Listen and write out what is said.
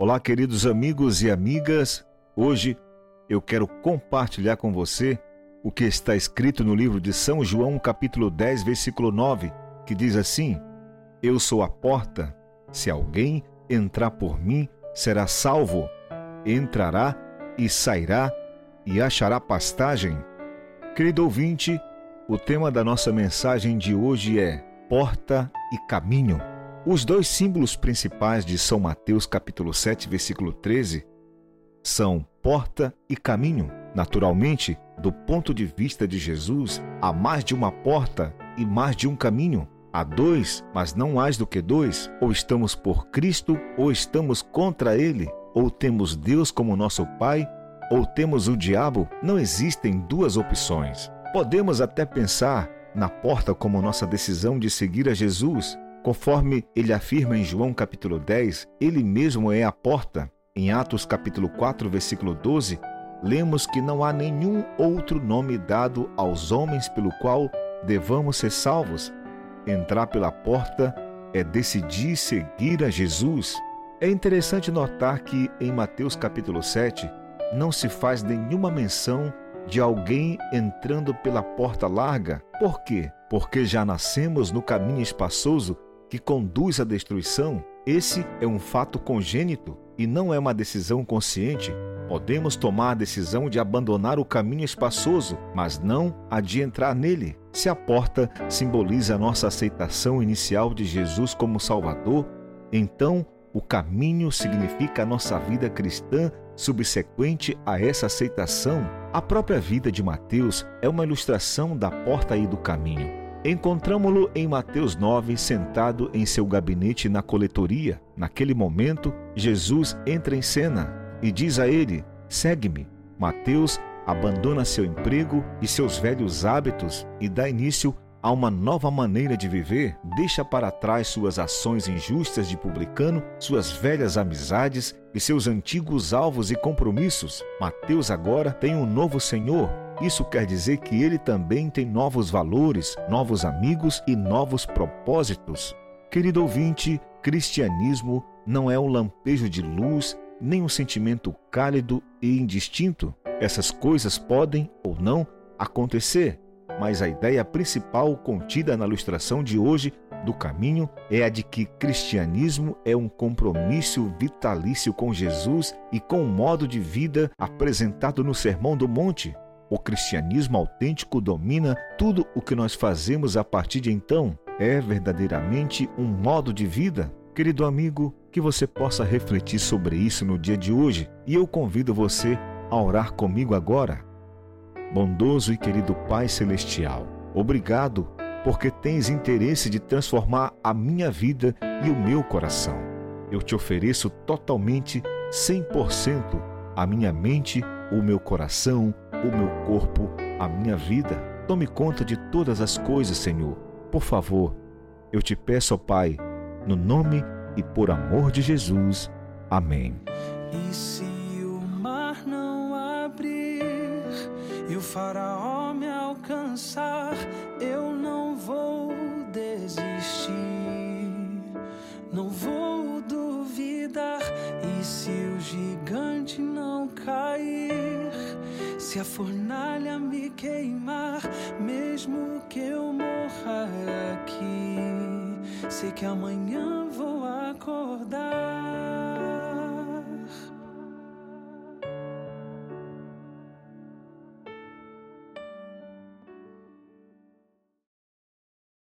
Olá, queridos amigos e amigas. Hoje eu quero compartilhar com você o que está escrito no livro de São João, capítulo 10, versículo 9, que diz assim: Eu sou a porta. Se alguém entrar por mim, será salvo. Entrará e sairá e achará pastagem. Querido ouvinte, o tema da nossa mensagem de hoje é porta e caminho. Os dois símbolos principais de São Mateus capítulo 7, versículo 13 são porta e caminho. Naturalmente, do ponto de vista de Jesus, há mais de uma porta e mais de um caminho. Há dois, mas não mais do que dois. Ou estamos por Cristo, ou estamos contra Ele. Ou temos Deus como nosso Pai, ou temos o diabo. Não existem duas opções. Podemos até pensar na porta como nossa decisão de seguir a Jesus, Conforme ele afirma em João capítulo 10, ele mesmo é a porta. Em Atos capítulo 4, versículo 12, lemos que não há nenhum outro nome dado aos homens pelo qual devamos ser salvos. Entrar pela porta é decidir seguir a Jesus. É interessante notar que em Mateus capítulo 7 não se faz nenhuma menção de alguém entrando pela porta larga. Por quê? Porque já nascemos no caminho espaçoso que conduz à destruição, esse é um fato congênito e não é uma decisão consciente. Podemos tomar a decisão de abandonar o caminho espaçoso, mas não a de entrar nele. Se a porta simboliza nossa aceitação inicial de Jesus como Salvador, então o caminho significa a nossa vida cristã subsequente a essa aceitação. A própria vida de Mateus é uma ilustração da porta e do caminho. Encontramos-lo em Mateus 9, sentado em seu gabinete na coletoria. Naquele momento, Jesus entra em cena e diz a ele: Segue-me. Mateus abandona seu emprego e seus velhos hábitos e dá início a uma nova maneira de viver, deixa para trás suas ações injustas de publicano, suas velhas amizades e seus antigos alvos e compromissos. Mateus agora tem um novo Senhor, isso quer dizer que ele também tem novos valores, novos amigos e novos propósitos. Querido ouvinte, cristianismo não é um lampejo de luz, nem um sentimento cálido e indistinto. Essas coisas podem ou não acontecer, mas a ideia principal contida na ilustração de hoje do caminho é a de que cristianismo é um compromisso vitalício com Jesus e com o modo de vida apresentado no Sermão do Monte. O cristianismo autêntico domina tudo o que nós fazemos a partir de então. É verdadeiramente um modo de vida. Querido amigo, que você possa refletir sobre isso no dia de hoje e eu convido você a orar comigo agora. Bondoso e querido Pai Celestial, obrigado porque tens interesse de transformar a minha vida e o meu coração. Eu te ofereço totalmente, 100%, a minha mente, o meu coração, o meu corpo, a minha vida. Tome conta de todas as coisas, Senhor. Por favor, eu te peço, ó Pai, no nome e por amor de Jesus. Amém. E se o mar não abrir e o faraó me alcançar, eu não vou desistir, não vou duvidar. E se se a fornalha me queimar, mesmo que eu morra aqui, sei que amanhã vou